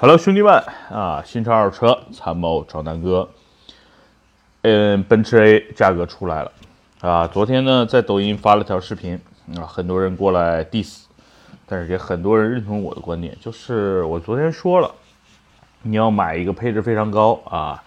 Hello，兄弟们啊，新车二手车参谋找南哥。嗯，奔驰 A 价格出来了啊！昨天呢，在抖音发了条视频啊，很多人过来 diss，但是也很多人认同我的观点，就是我昨天说了，你要买一个配置非常高啊，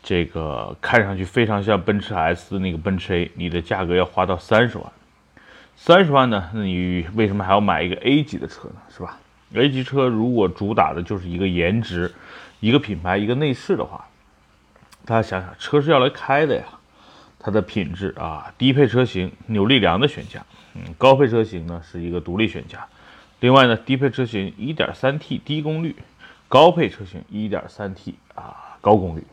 这个看上去非常像奔驰 S 的那个奔驰 A，你的价格要花到三十万。三十万呢，那你为什么还要买一个 A 级的车呢？是吧？A 级车如果主打的就是一个颜值、一个品牌、一个内饰的话，大家想想，车是要来开的呀，它的品质啊，低配车型扭力梁的悬架，嗯，高配车型呢是一个独立悬架，另外呢，低配车型 1.3T 低功率，高配车型 1.3T 啊高功率，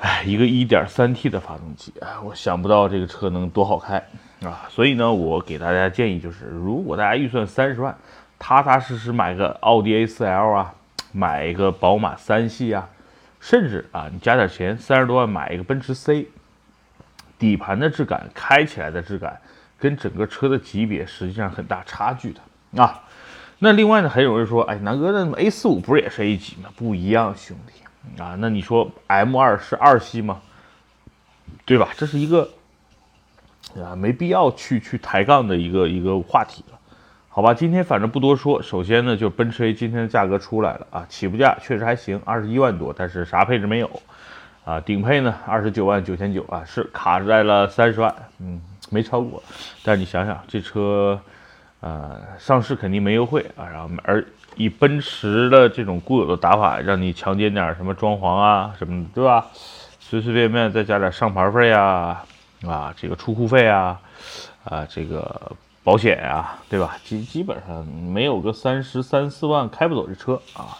哎，一个 1.3T 的发动机，哎，我想不到这个车能多好开啊，所以呢，我给大家建议就是，如果大家预算三十万。踏踏实实买个奥迪 A4L 啊，买一个宝马三系啊，甚至啊，你加点钱，三十多万买一个奔驰 C，底盘的质感，开起来的质感，跟整个车的级别实际上很大差距的啊。那另外呢，还有人说，哎，南哥，那 A45 不是也是 A 级吗？不一样，兄弟啊。那你说 M2 是二系吗？对吧？这是一个啊，没必要去去抬杠的一个一个话题。好吧，今天反正不多说。首先呢，就奔驰 A 今天的价格出来了啊，起步价确实还行，二十一万多，但是啥配置没有啊？顶配呢，二十九万九千九啊，是卡在了三十万，嗯，没超过。但是你想想，这车呃上市肯定没优惠啊，然后而以奔驰的这种固有的打法，让你强奸点什么装潢啊什么的，对吧？随随便便再加点上牌费啊啊，这个出库费啊啊这个。保险呀，对吧？基基本上没有个三十三四万开不走这车啊，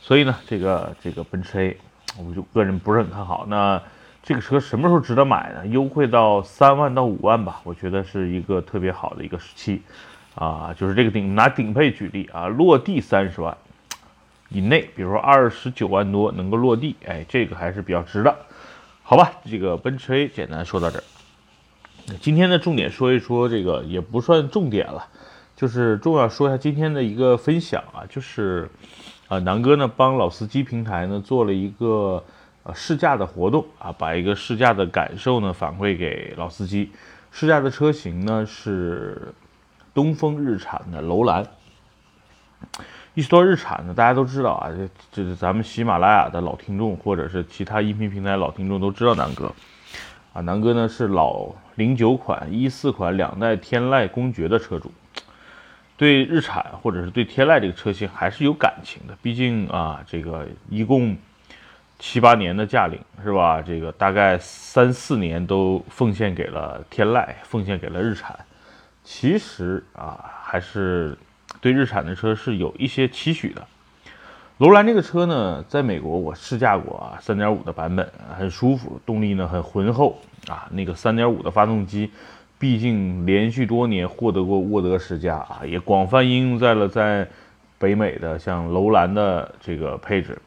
所以呢，这个这个奔驰 A，我就个人不是很看好。那这个车什么时候值得买呢？优惠到三万到五万吧，我觉得是一个特别好的一个时期啊。就是这个顶拿顶配举例啊，落地三十万以内，比如说二十九万多能够落地，哎，这个还是比较值的，好吧？这个奔驰 A 简单说到这儿。今天的重点说一说这个也不算重点了，就是重要说一下今天的一个分享啊，就是啊南哥呢帮老司机平台呢做了一个呃试驾的活动啊，把一个试驾的感受呢反馈给老司机。试驾的车型呢是东风日产的楼兰。一说日产呢，大家都知道啊，这这是咱们喜马拉雅的老听众或者是其他音频平台老听众都知道南哥。啊，南哥呢是老零九款、一四款两代天籁公爵的车主，对日产或者是对天籁这个车型还是有感情的。毕竟啊，这个一共七八年的驾龄是吧？这个大概三四年都奉献给了天籁，奉献给了日产。其实啊，还是对日产的车是有一些期许的。楼兰这个车呢，在美国我试驾过啊，三点五的版本很舒服，动力呢很浑厚啊。那个三点五的发动机，毕竟连续多年获得过沃德十佳啊，也广泛应用在了在北美的像楼兰的这个配置，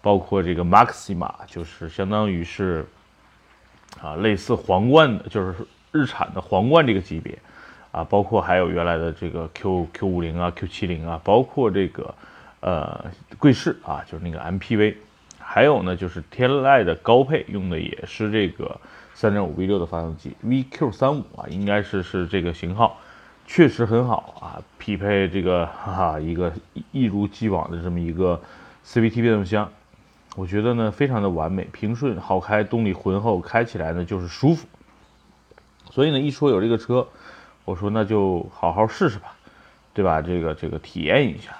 包括这个 Maxima，就是相当于是啊类似皇冠的，就是日产的皇冠这个级别啊，包括还有原来的这个 Q Q 五零啊、Q 七零啊，包括这个。呃，贵士啊，就是那个 MPV，还有呢，就是天籁的高配用的也是这个三点五 V 六的发动机 VQ 三五啊，应该是是这个型号，确实很好啊，匹配这个哈哈一个一如既往的这么一个 CVT 变速箱，我觉得呢非常的完美，平顺好开，动力浑厚，开起来呢就是舒服，所以呢一说有这个车，我说那就好好试试吧，对吧？这个这个体验一下。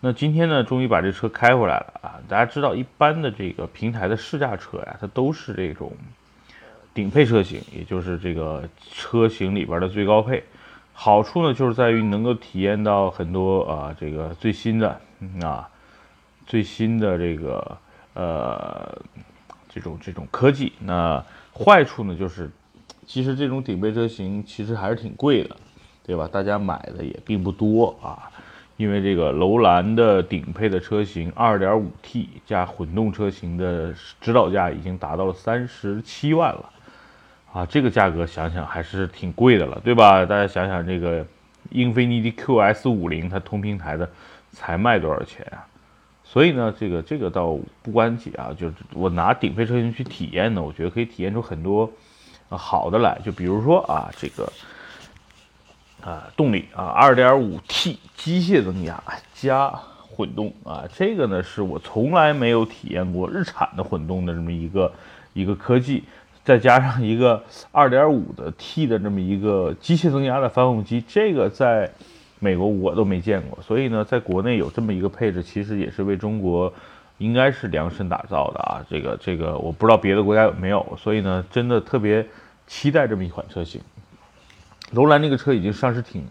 那今天呢，终于把这车开回来了啊！大家知道，一般的这个平台的试驾车呀，它都是这种顶配车型，也就是这个车型里边的最高配。好处呢，就是在于能够体验到很多啊，这个最新的啊，最新的这个呃这种这种科技。那坏处呢，就是其实这种顶配车型其实还是挺贵的，对吧？大家买的也并不多啊。因为这个楼兰的顶配的车型，2.5T 加混动车型的指导价已经达到了三十七万了，啊，这个价格想想还是挺贵的了，对吧？大家想想这个英菲尼迪 QS50，它同平台的才卖多少钱啊？所以呢，这个这个倒不关己啊，就是我拿顶配车型去体验呢，我觉得可以体验出很多好的来，就比如说啊这个啊动力啊 2.5T 机械增压加混动啊，这个呢是我从来没有体验过日产的混动的这么一个一个科技。再加上一个二点五的 T 的这么一个机械增压的发动机，这个在美国我都没见过，所以呢，在国内有这么一个配置，其实也是为中国应该是量身打造的啊。这个这个我不知道别的国家有没有，所以呢，真的特别期待这么一款车型。楼兰这个车已经上市挺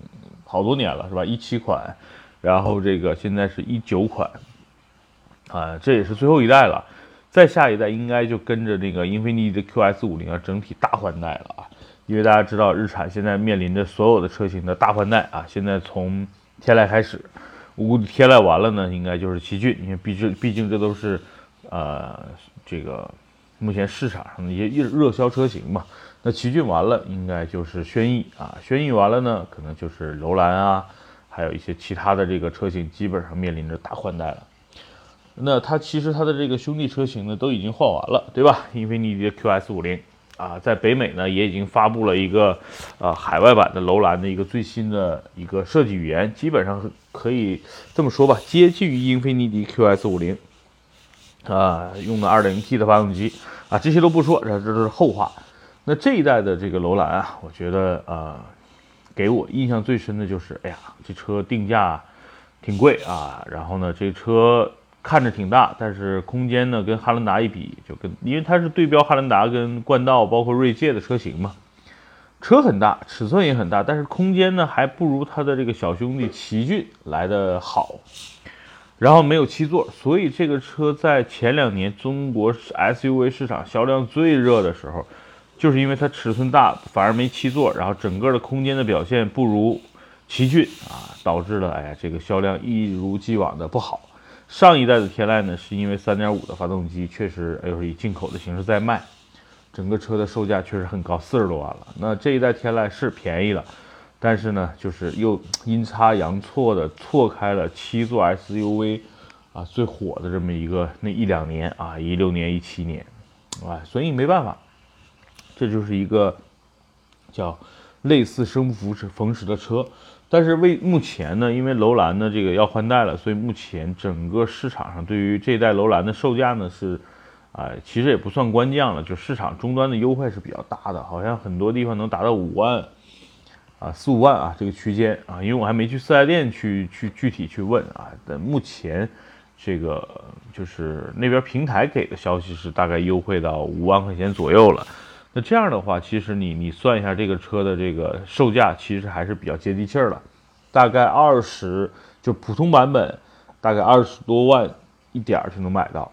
好多年了，是吧？一七款，然后这个现在是一九款，啊，这也是最后一代了。再下一代应该就跟着那个英菲尼迪的 QS 五零啊，整体大换代了啊！因为大家知道，日产现在面临着所有的车型的大换代啊。现在从天籁开始，我估计天籁完了呢，应该就是奇骏，因为毕竟毕竟这都是呃这个目前市场上的一些热热销车型嘛。那奇骏完了，应该就是轩逸啊，轩逸完了呢，可能就是楼兰啊，还有一些其他的这个车型，基本上面临着大换代了。那它其实它的这个兄弟车型呢都已经换完了，对吧？英菲尼迪 QS 五零啊，在北美呢也已经发布了一个呃海外版的楼兰的一个最新的一个设计语言，基本上可以这么说吧，接近于英菲尼迪 QS 五零啊，用的 2.0T 的发动机啊，这些都不说，这这是后话。那这一代的这个楼兰啊，我觉得呃，给我印象最深的就是，哎呀，这车定价挺贵啊，然后呢，这车。看着挺大，但是空间呢，跟汉兰达一比，就跟因为它是对标汉兰达跟冠道，包括锐界的车型嘛，车很大，尺寸也很大，但是空间呢还不如它的这个小兄弟奇骏来的好。然后没有七座，所以这个车在前两年中国 SUV 市场销量最热的时候，就是因为它尺寸大，反而没七座，然后整个的空间的表现不如奇骏啊，导致了哎呀这个销量一如既往的不好。上一代的天籁呢，是因为3.5的发动机确实，又是以进口的形式在卖，整个车的售价确实很高，四十多万了。那这一代天籁是便宜了，但是呢，就是又阴差阳错的错开了七座 SUV 啊最火的这么一个那一两年啊，一六年、一七年，啊，所以没办法，这就是一个叫类似生不逢时逢时的车。但是为目前呢，因为楼兰呢这个要换代了，所以目前整个市场上对于这代楼兰的售价呢是，啊，其实也不算官降了，就市场终端的优惠是比较大的，好像很多地方能达到五万，啊四五万啊这个区间啊，因为我还没去四 S 店去去具体去问啊，但目前这个就是那边平台给的消息是大概优惠到五万块钱左右了。那这样的话，其实你你算一下这个车的这个售价，其实还是比较接地气儿了，大概二十就普通版本，大概二十多万一点儿就能买到，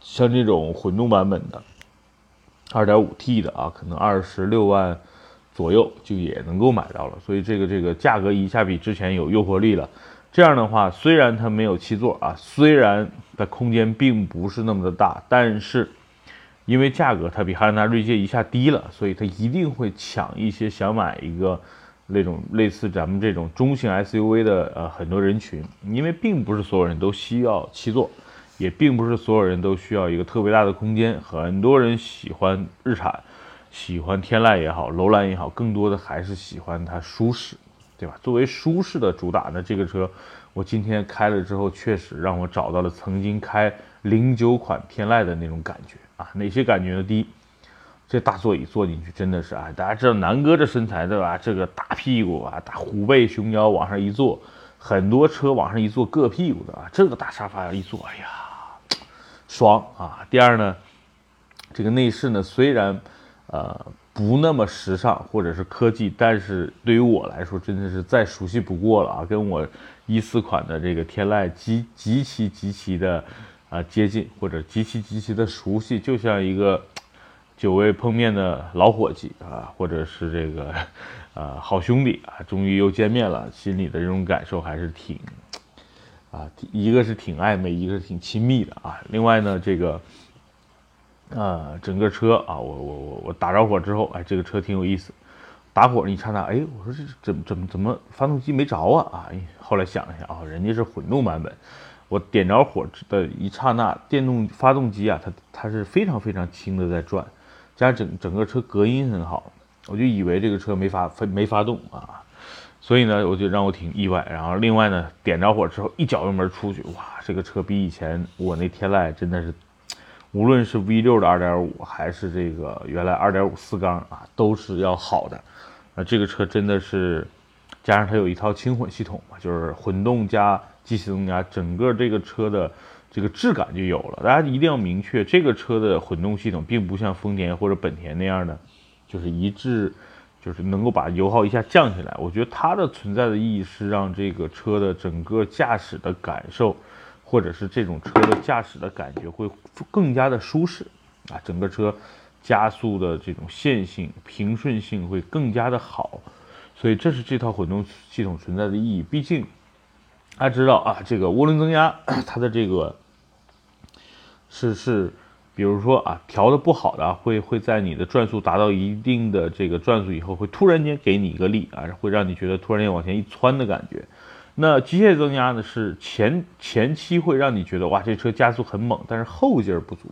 像这种混动版本的，二点五 T 的啊，可能二十六万左右就也能够买到了，所以这个这个价格一下比之前有诱惑力了。这样的话，虽然它没有七座啊，虽然它空间并不是那么的大，但是。因为价格它比汉兰达锐界一下低了，所以它一定会抢一些想买一个那种类似咱们这种中型 SUV 的呃很多人群。因为并不是所有人都需要七座，也并不是所有人都需要一个特别大的空间。很多人喜欢日产，喜欢天籁也好，楼兰也好，更多的还是喜欢它舒适，对吧？作为舒适的主打呢，这个车我今天开了之后，确实让我找到了曾经开零九款天籁的那种感觉。啊，哪些感觉呢？第一，这大座椅坐进去真的是啊，大家知道南哥这身材对吧？这个大屁股啊，大虎背熊腰往上一坐，很多车往上一坐硌屁股的啊，这个大沙发一坐，哎呀，爽啊！第二呢，这个内饰呢，虽然呃不那么时尚或者是科技，但是对于我来说真的是再熟悉不过了啊，跟我一四款的这个天籁极极其极其的。啊，接近或者极其极其的熟悉，就像一个久未碰面的老伙计啊，或者是这个啊好兄弟啊，终于又见面了，心里的这种感受还是挺啊，一个是挺暧昧，一个是挺亲密的啊。另外呢，这个啊，整个车啊，我我我我打着火之后，哎，这个车挺有意思。打火一刹那，哎，我说这怎怎么怎么发动机没着啊？啊，后来想一下啊，人家是混动版本。我点着火的一刹那，电动发动机啊，它它是非常非常轻的在转，加上整整个车隔音很好，我就以为这个车没发没发动啊，所以呢，我就让我挺意外。然后另外呢，点着火之后一脚油门出去，哇，这个车比以前我那天籁真的是，无论是 V 六的二点五还是这个原来二点五四缸啊，都是要好的。啊，这个车真的是，加上它有一套轻混系统嘛，就是混动加。机械增压，整个这个车的这个质感就有了。大家一定要明确，这个车的混动系统并不像丰田或者本田那样的，就是一致，就是能够把油耗一下降下来。我觉得它的存在的意义是让这个车的整个驾驶的感受，或者是这种车的驾驶的感觉会更加的舒适啊，整个车加速的这种线性、平顺性会更加的好。所以这是这套混动系统存在的意义。毕竟。大家知道啊，这个涡轮增压，它的这个是是，比如说啊，调的不好的，会会在你的转速达到一定的这个转速以后，会突然间给你一个力啊，会让你觉得突然间往前一窜的感觉。那机械增压呢，是前前期会让你觉得哇，这车加速很猛，但是后劲儿不足。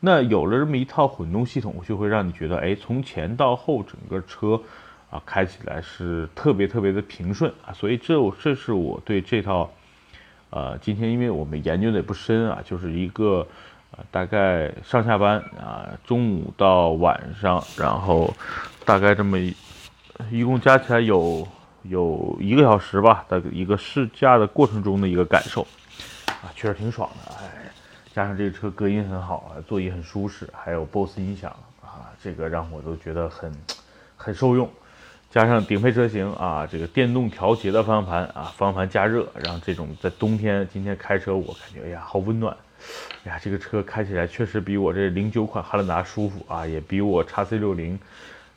那有了这么一套混动系统，就会让你觉得，哎，从前到后整个车。啊，开起来是特别特别的平顺啊，所以这这是我对这套，呃，今天因为我们研究的也不深啊，就是一个呃大概上下班啊，中午到晚上，然后大概这么一一共加起来有有一个小时吧的一个试驾的过程中的一个感受啊，确实挺爽的，哎，加上这个车隔音很好啊，座椅很舒适，还有 BOSS 音响啊，这个让我都觉得很很受用。加上顶配车型啊，这个电动调节的方向盘啊，方向盘加热，让这种在冬天今天开车我感觉哎呀好温暖，哎呀这个车开起来确实比我这零九款汉兰达舒服啊，也比我叉 C 六零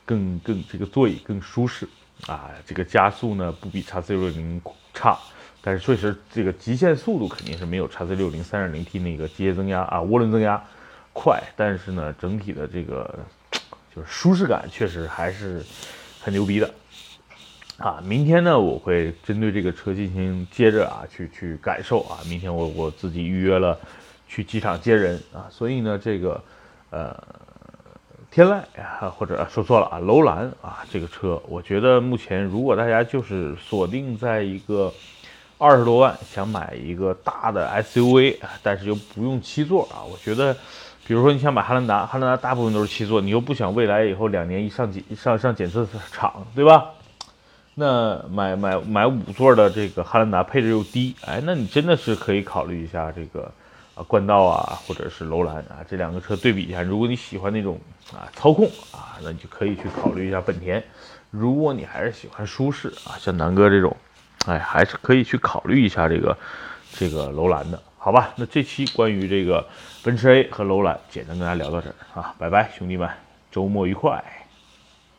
更更这个座椅更舒适啊，这个加速呢不比叉 C 六零差，但是确实这个极限速度肯定是没有叉 C 六零三点零 T 那个机械增压啊涡轮增压快，但是呢整体的这个就是舒适感确实还是。很牛逼的啊！明天呢，我会针对这个车进行接着啊去去感受啊。明天我我自己预约了去机场接人啊，所以呢，这个呃天籁啊，或者说错了啊，楼兰啊，这个车，我觉得目前如果大家就是锁定在一个二十多万想买一个大的 SUV，但是又不用七座啊，我觉得。比如说你想买汉兰达，汉兰达大部分都是七座，你又不想未来以后两年一上检上上检测厂，对吧？那买买买五座的这个汉兰达配置又低，哎，那你真的是可以考虑一下这个啊冠道啊，或者是楼兰啊，这两个车对比一下。如果你喜欢那种啊操控啊，那你就可以去考虑一下本田。如果你还是喜欢舒适啊，像南哥这种，哎，还是可以去考虑一下这个这个楼兰的。好吧，那这期关于这个奔驰 A 和楼兰，简单跟大家聊到这儿啊，拜拜，兄弟们，周末愉快。